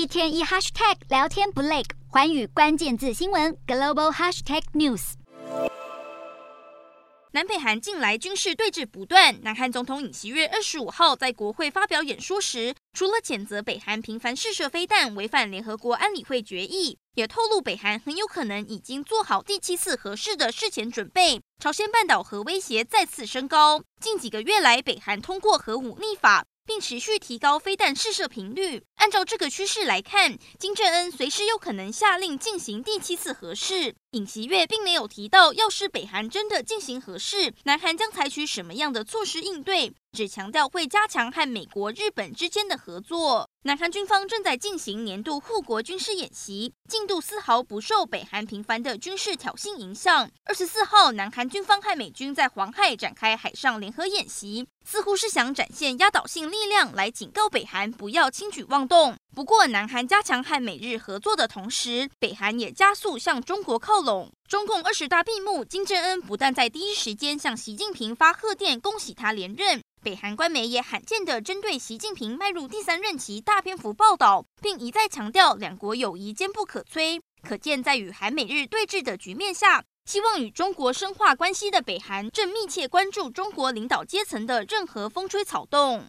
一天一 hashtag 聊天不累，寰宇关键字新闻 global hashtag news。南北韩近来军事对峙不断，南韩总统尹锡悦二十五号在国会发表演说时，除了谴责北韩频繁试射飞弹违反联合国安理会决议，也透露北韩很有可能已经做好第七次核试的事前准备。朝鲜半岛核威胁再次升高，近几个月来，北韩通过核武立法。并持续提高飞弹试射频率。按照这个趋势来看，金正恩随时有可能下令进行第七次核试。尹锡悦并没有提到，要是北韩真的进行核试，南韩将采取什么样的措施应对，只强调会加强和美国、日本之间的合作。南韩军方正在进行年度护国军事演习，进度丝毫不受北韩频繁的军事挑衅影响。二十四号，南韩军方和美军在黄海展开海上联合演习，似乎是想展现压倒性力量来警告北韩不要轻举妄动。不过，南韩加强和美日合作的同时，北韩也加速向中国靠拢。中共二十大闭幕，金正恩不但在第一时间向习近平发贺电，恭喜他连任，北韩官媒也罕见地针对习近平迈入第三任期大篇幅报道，并一再强调两国友谊坚不可摧。可见，在与韩美日对峙的局面下，希望与中国深化关系的北韩正密切关注中国领导阶层的任何风吹草动。